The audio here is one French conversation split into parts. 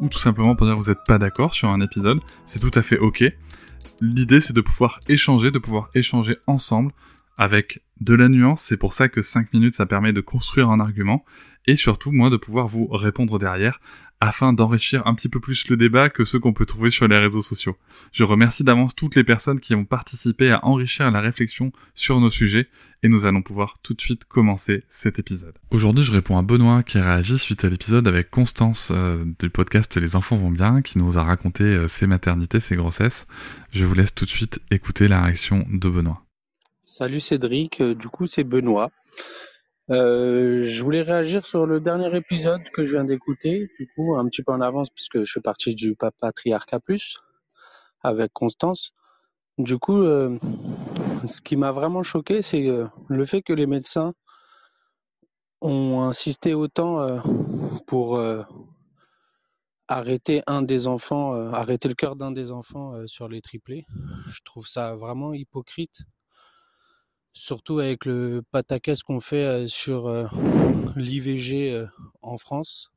ou tout simplement pour dire que vous n'êtes pas d'accord sur un épisode, c'est tout à fait ok. L'idée c'est de pouvoir échanger, de pouvoir échanger ensemble avec de la nuance, c'est pour ça que 5 minutes ça permet de construire un argument, et surtout moi de pouvoir vous répondre derrière afin d'enrichir un petit peu plus le débat que ceux qu'on peut trouver sur les réseaux sociaux. Je remercie d'avance toutes les personnes qui ont participé à enrichir la réflexion sur nos sujets et nous allons pouvoir tout de suite commencer cet épisode. Aujourd'hui, je réponds à Benoît qui réagit suite à l'épisode avec Constance euh, du podcast Les enfants vont bien qui nous a raconté euh, ses maternités, ses grossesses. Je vous laisse tout de suite écouter la réaction de Benoît. Salut Cédric, euh, du coup c'est Benoît. Euh, je voulais réagir sur le dernier épisode que je viens d'écouter, du coup un petit peu en avance puisque je fais partie du Patriarcat Plus avec Constance. Du coup, euh, ce qui m'a vraiment choqué, c'est le fait que les médecins ont insisté autant pour arrêter un des enfants, arrêter le cœur d'un des enfants sur les triplés. Je trouve ça vraiment hypocrite surtout avec le pataquès qu'on fait euh, sur euh, l'IVG euh, en France.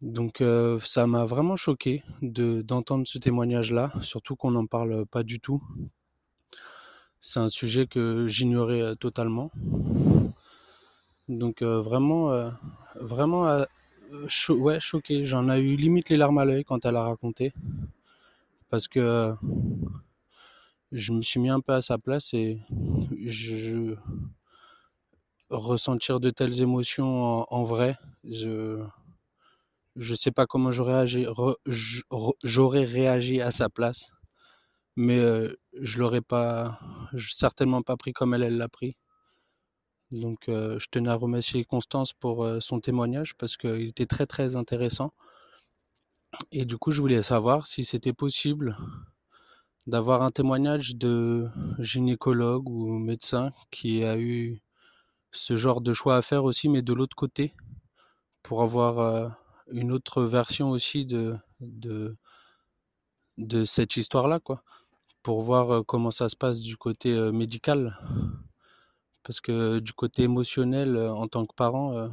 Donc ça m'a vraiment choqué de d'entendre ce témoignage-là, surtout qu'on n'en parle pas du tout. C'est un sujet que j'ignorais totalement. Donc vraiment, vraiment, ouais, choqué. J'en ai eu limite les larmes à l'œil quand elle a raconté, parce que je me suis mis un peu à sa place et ressentir de telles émotions en, vrai, je je sais pas comment j'aurais réagi à sa place, mais euh, je l'aurais certainement pas pris comme elle elle l'a pris. Donc euh, je tenais à remercier Constance pour euh, son témoignage parce qu'il était très très intéressant. Et du coup, je voulais savoir si c'était possible d'avoir un témoignage de gynécologue ou médecin qui a eu ce genre de choix à faire aussi, mais de l'autre côté, pour avoir euh, une autre version aussi de, cette histoire-là, quoi, pour voir euh, comment ça se passe du côté euh, médical. Parce que du côté émotionnel, en tant que parent,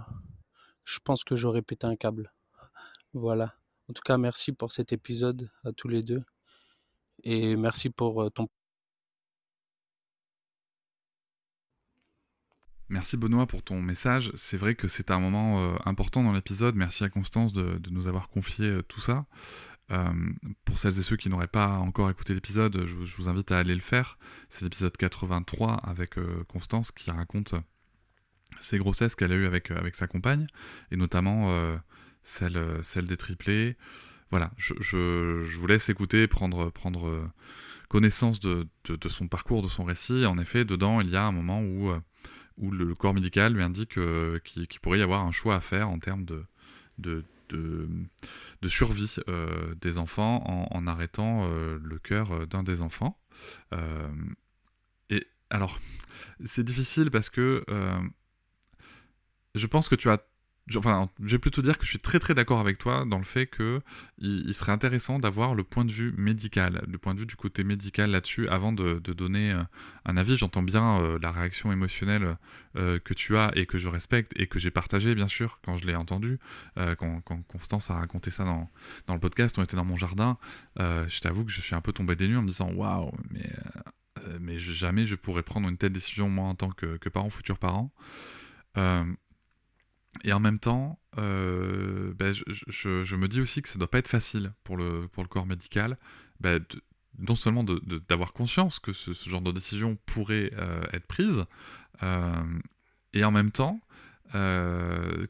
je pense que j'aurais pété un câble. Voilà. En tout cas, merci pour cet épisode à tous les deux. Et merci pour euh, ton Merci Benoît pour ton message. C'est vrai que c'est un moment euh, important dans l'épisode. Merci à Constance de, nous avoir confié euh, tout ça. Pour celles et ceux qui n'auraient pas encore écouté l'épisode, je, vous- invite à aller le faire. C'est l'épisode 83 avec Constance qui raconte ses grossesses qu'elle a eues avec, avec sa compagne, et notamment celle, celle des triplés. Voilà, je, je- je vous laisse écouter, prendre, prendre euh, connaissance de, de- son parcours, de son récit. En effet, dedans, il y a un moment où, euh, où le corps médical lui indique euh, qu'il pourrait y avoir un choix à faire en termes de, de, de, survie des enfants en, arrêtant le cœur d'un des enfants. Et alors, c'est difficile parce que je pense que tu as. Enfin, je vais plutôt dire que je suis très très d'accord avec toi dans le fait que il, il serait intéressant d'avoir le point de vue médical, le point de vue du côté médical là-dessus avant de, donner euh, un avis. J'entends bien euh, la réaction émotionnelle euh, que tu as et que je respecte et que j'ai partagée bien sûr quand je l'ai entendu, quand, quand Constance a raconté ça dans, dans le podcast, on était dans mon jardin. je t'avoue que je suis un peu tombé des nues en me disant waouh, mais mais jamais je pourrais prendre une telle décision moi en tant que, que parent, futur parent. Euh, et en même temps, euh, ben, je, me dis aussi que ça doit pas être facile pour le, pour le corps médical ben, non seulement d'avoir conscience que ce, genre de décision pourrait être prise, et en même temps,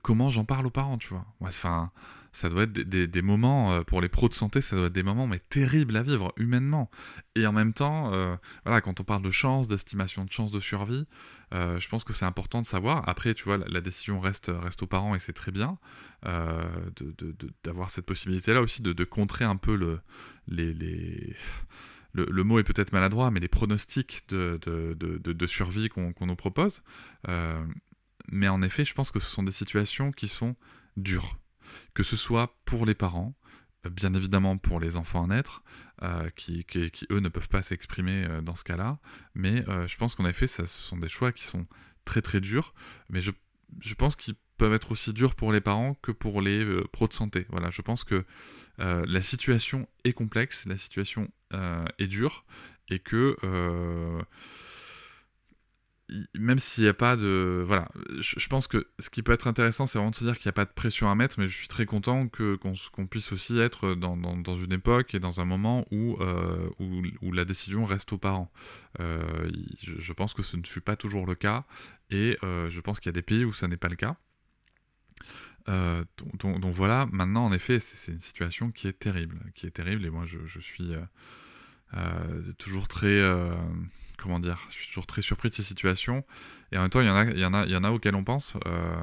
comment j'en parle aux parents, tu vois? Enfin, ça doit être des, moments, euh, pour les pros de santé, ça doit être des moments mais terribles à vivre humainement. Et en même temps, euh, voilà, quand on parle de chance, d'estimation de chance de survie, euh, je pense que c'est important de savoir. Après, tu vois, la, décision reste, reste aux parents et c'est très bien d'avoir cette possibilité-là aussi de, contrer un peu le, les, les... Le, mot est peut-être maladroit, mais les pronostics de, de survie qu'on nous propose. mais en effet, je pense que ce sont des situations qui sont dures que ce soit pour les parents, euh, bien évidemment pour les enfants à naître, euh, qui, eux ne peuvent pas s'exprimer euh, dans ce cas-là, mais je pense qu'en effet, ce sont des choix qui sont très très durs, mais je, pense qu'ils peuvent être aussi durs pour les parents que pour les pros de santé. Voilà, je pense que la situation est complexe, la situation est dure, et que même s'il n'y a pas de. Voilà, je, pense que ce qui peut être intéressant, c'est vraiment de se dire qu'il n'y a pas de pression à mettre, mais je suis très content que, qu'on, puisse aussi être dans, dans, une époque et dans un moment où, euh, où, la décision reste aux parents. Euh, je, pense que ce ne fut pas toujours le cas, et euh, je pense qu'il y a des pays où ça n'est pas le cas. Donc, voilà, maintenant en effet, c'est, une situation qui est terrible, qui est terrible, et moi je suis toujours très comment dire, je suis toujours très surpris de ces situations. Et en même temps, il y en a, il y en a, il y en a auxquelles on pense. Euh,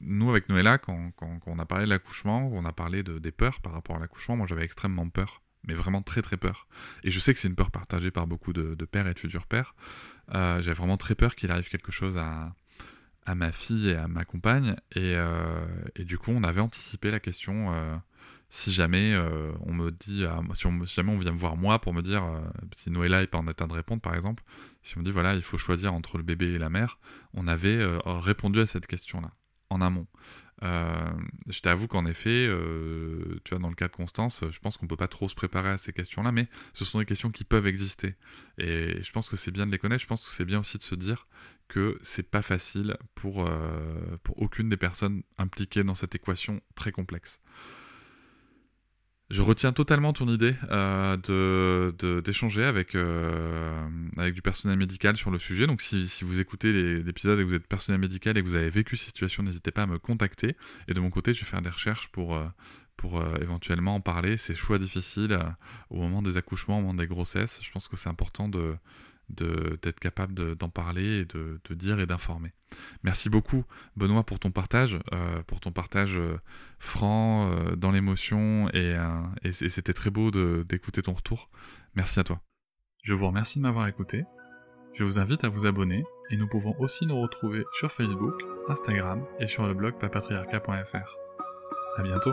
nous, avec Noëlla, quand, quand, on a parlé de l'accouchement, on a parlé de, des peurs par rapport à l'accouchement, moi j'avais extrêmement peur, mais vraiment très très peur. Et je sais que c'est une peur partagée par beaucoup de, pères et de futurs pères. Euh, j'avais vraiment très peur qu'il arrive quelque chose à, à ma fille et à ma compagne. Euh, et, du coup, on avait anticipé la question si jamais euh, on me dit, si, jamais on vient me voir moi pour me dire, euh, si Noëlla n'est pas en état de répondre par exemple, si on me dit voilà, il faut choisir entre le bébé et la mère, on avait euh, répondu à cette question-là, en amont. je t'avoue qu'en effet, tu vois, dans le cas de Constance, je pense qu'on peut pas trop se préparer à ces questions-là, mais ce sont des questions qui peuvent exister. Et je pense que c'est bien de les connaître, je pense que c'est bien aussi de se dire que c'est pas facile pour, pour aucune des personnes impliquées dans cette équation très complexe. Je retiens totalement ton idée euh, de, d'échanger avec, euh, avec du personnel médical sur le sujet. Donc si, si vous écoutez l'épisode et que vous êtes personnel médical et que vous avez vécu cette situation, n'hésitez pas à me contacter. Et de mon côté, je vais faire des recherches pour, euh, pour éventuellement en parler. Ces choix difficiles au moment des accouchements, au moment des grossesses. Je pense que c'est important de, d'être capable d'en parler et de, dire et d'informer. Merci beaucoup Benoît pour ton partage, euh, pour ton partage euh, franc, euh, dans l'émotion, et, et c'était très beau d'écouter ton retour. Merci à toi. Je vous remercie de m'avoir écouté. Je vous invite à vous abonner et nous pouvons aussi nous retrouver sur Facebook, Instagram et sur le blog papatriarca.fr. À bientôt.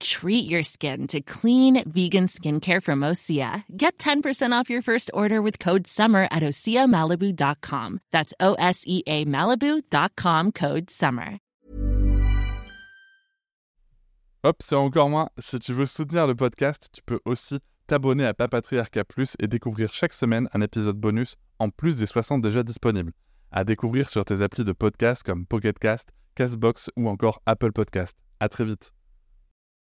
Treat your skin to clean, vegan skincare from Osea. Get 10% off your first order with code SUMMER at OseaMalibu.com. That's O S E A Malibu.com code SUMMER. Hop, c'est encore moins. Si tu veux soutenir le podcast, tu peux aussi t'abonner à Papatriarca Plus et découvrir chaque semaine un épisode bonus en plus des 60 déjà disponibles. À découvrir sur tes applis de podcast comme Pocketcast, Castbox ou encore Apple Podcast. À très vite.